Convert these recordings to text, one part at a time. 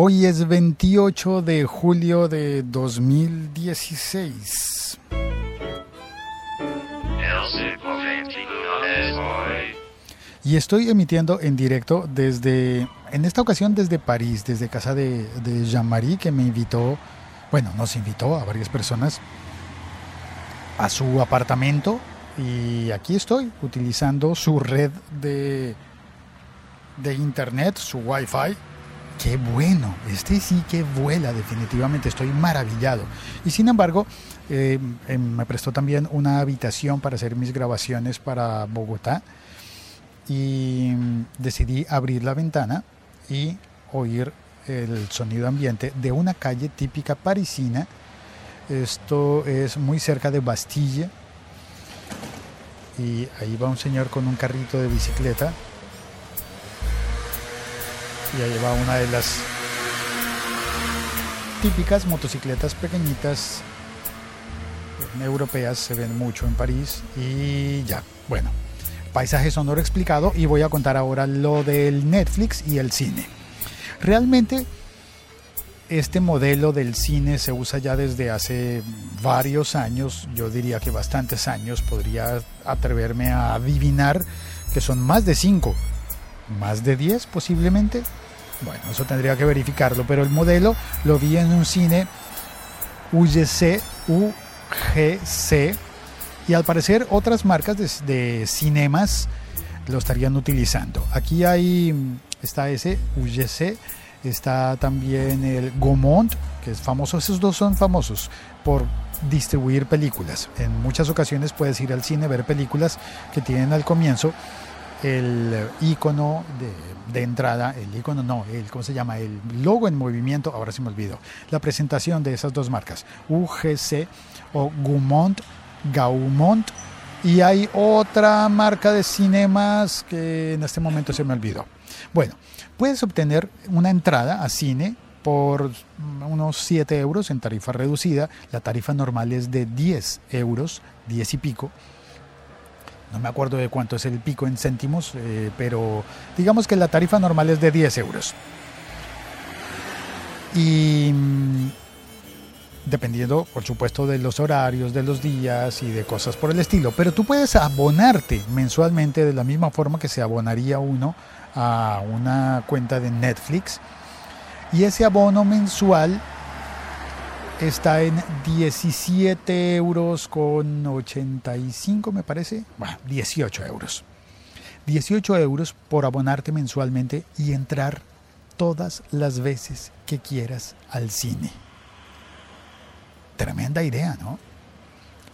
Hoy es 28 de julio de 2016. Y estoy emitiendo en directo desde, en esta ocasión desde París, desde casa de, de Jean-Marie, que me invitó, bueno, nos invitó a varias personas a su apartamento. Y aquí estoy utilizando su red de, de internet, su wifi qué bueno, este sí que vuela definitivamente, estoy maravillado. Y sin embargo, eh, em, me prestó también una habitación para hacer mis grabaciones para Bogotá y mm, decidí abrir la ventana y oír el sonido ambiente de una calle típica parisina. Esto es muy cerca de Bastille y ahí va un señor con un carrito de bicicleta y ahí una de las típicas motocicletas pequeñitas europeas, se ven mucho en París y ya, bueno, paisaje sonoro explicado y voy a contar ahora lo del Netflix y el cine. Realmente este modelo del cine se usa ya desde hace varios años, yo diría que bastantes años, podría atreverme a adivinar que son más de cinco más de 10 posiblemente. Bueno, eso tendría que verificarlo, pero el modelo lo vi en un cine UGC, UGC, y al parecer otras marcas de, cinemas lo estarían utilizando. Aquí hay, está ese UGC, está también el Gaumont, que es famoso, esos dos son famosos por distribuir películas. En muchas ocasiones puedes ir al cine, ver películas que tienen al comienzo el icono de, entrada, el icono no, el, ¿cómo se llama? El logo en movimiento, ahora se me olvidó. La presentación de esas dos marcas, UGC o Gaumont, Gaumont, y hay otra marca de cinemas que en este momento se me olvidó. Bueno, puedes obtener una entrada a cine por unos 7 euros en tarifa reducida. La tarifa normal es de 10 euros, 10 y pico no me acuerdo de cuánto es el pico en céntimos, eh, pero digamos que la tarifa normal es de 10 euros. Y mm, dependiendo, por supuesto, de los horarios, de los días y de cosas por el estilo. Pero tú puedes abonarte mensualmente de la misma forma que se abonaría uno a una cuenta de Netflix. Y ese abono mensual está en 17 euros con 85 me parece, bueno, 18 euros. 18 euros por abonarte mensualmente y entrar todas las veces que quieras al cine. Tremenda idea, ¿no?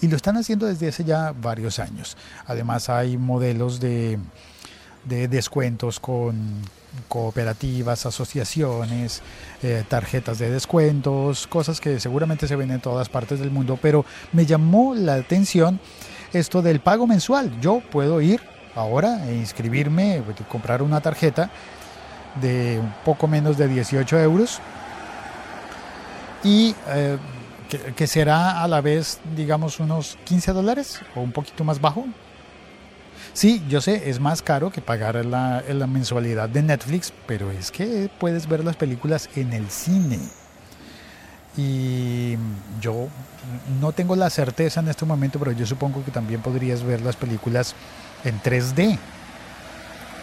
Y lo están haciendo desde hace ya varios años. Además hay modelos de, de descuentos con cooperativas, asociaciones, eh, tarjetas de descuentos, cosas que seguramente se ven en todas partes del mundo, pero me llamó la atención esto del pago mensual. Yo puedo ir ahora e inscribirme, comprar una tarjeta de un poco menos de 18 euros y eh, que, será a la vez, digamos, unos 15 dólares o un poquito más bajo, Sí, yo sé, es más caro que pagar la, la mensualidad de Netflix, pero es que puedes ver las películas en el cine. Y yo no tengo la certeza en este momento, pero yo supongo que también podrías ver las películas en 3D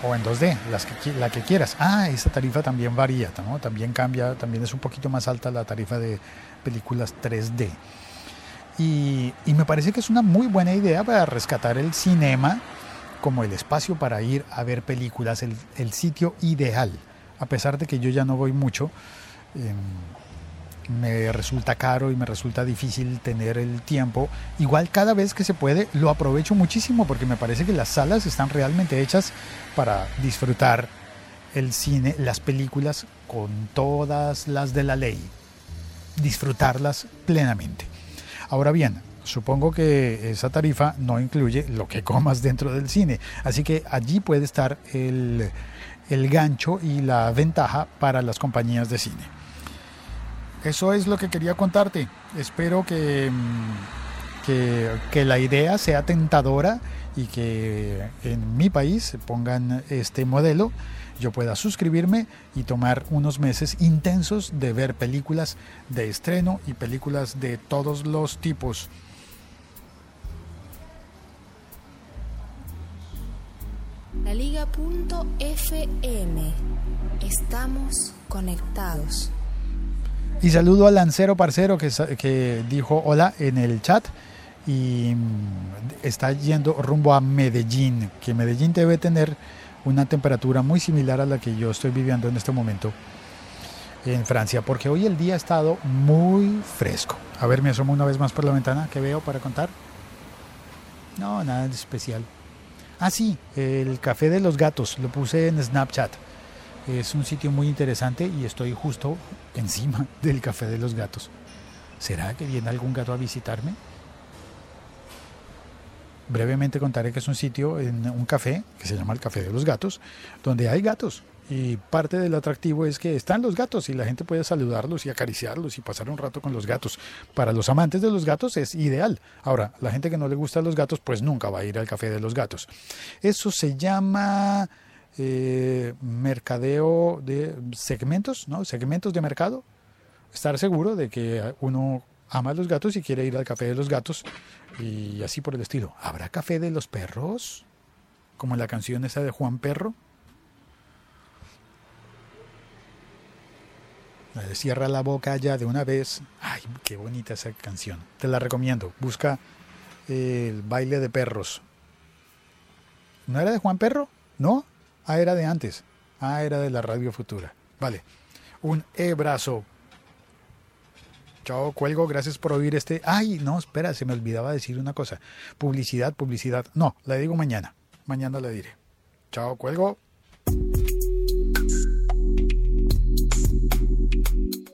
o en 2D, las que, la que quieras. Ah, esa tarifa también varía, ¿no? también cambia, también es un poquito más alta la tarifa de películas 3D. Y, y me parece que es una muy buena idea para rescatar el cinema como el espacio para ir a ver películas, el, el sitio ideal. A pesar de que yo ya no voy mucho, em, me resulta caro y me resulta difícil tener el tiempo. Igual cada vez que se puede lo aprovecho muchísimo porque me parece que las salas están realmente hechas para disfrutar el cine, las películas con todas las de la ley, disfrutarlas plenamente. Ahora bien, Supongo que esa tarifa no incluye lo que comas dentro del cine, así que allí puede estar el, gancho y la ventaja para las compañías de cine. Eso es lo que quería contarte. Espero que, mm, que, que, la idea sea tentadora y que en mi país pongan este modelo yo pueda suscribirme y tomar unos meses intensos de ver películas de estreno y películas de todos los tipos. La Liga.fm. Estamos conectados. Y saludo al Lancero Parcero que, que dijo hola en el chat y mm, está yendo rumbo a Medellín, que Medellín debe tener una temperatura muy similar a la que yo estoy viviendo en este momento en Francia, porque hoy el día ha estado muy fresco. A ver, me asomo una vez más por la ventana, ¿qué veo para contar? No, nada especial. Ah, sí, el café de los gatos, lo puse en Snapchat. Es un sitio muy interesante y estoy justo encima del café de los gatos. ¿Será que viene algún gato a visitarme? Brevemente contaré que es un sitio, en un café, que se llama el Café de los Gatos, donde hay gatos. Y parte del atractivo es que están los gatos y la gente puede saludarlos y acariciarlos y pasar un rato con los gatos. Para los amantes de los gatos es ideal. Ahora, la gente que no le gusta los gatos, pues nunca va a ir al café de los gatos. Eso se llama eh, mercadeo de segmentos, ¿no? Segmentos de mercado. Estar seguro de que uno ama a los gatos y quiere ir al café de los gatos y así por el estilo. ¿Habrá café de los perros? Como la canción esa de Juan Perro. Cierra la boca ya de una vez. Ay, qué bonita esa canción. Te la recomiendo. Busca el baile de perros. ¿No era de Juan Perro? ¿No? Ah, era de antes. Ah, era de la Radio Futura. Vale. Un e-brazo. Chao, cuelgo. Gracias por oír este. Ay, no, espera, se me olvidaba decir una cosa. Publicidad, publicidad. No, la digo mañana. Mañana la diré. Chao, cuelgo. thank you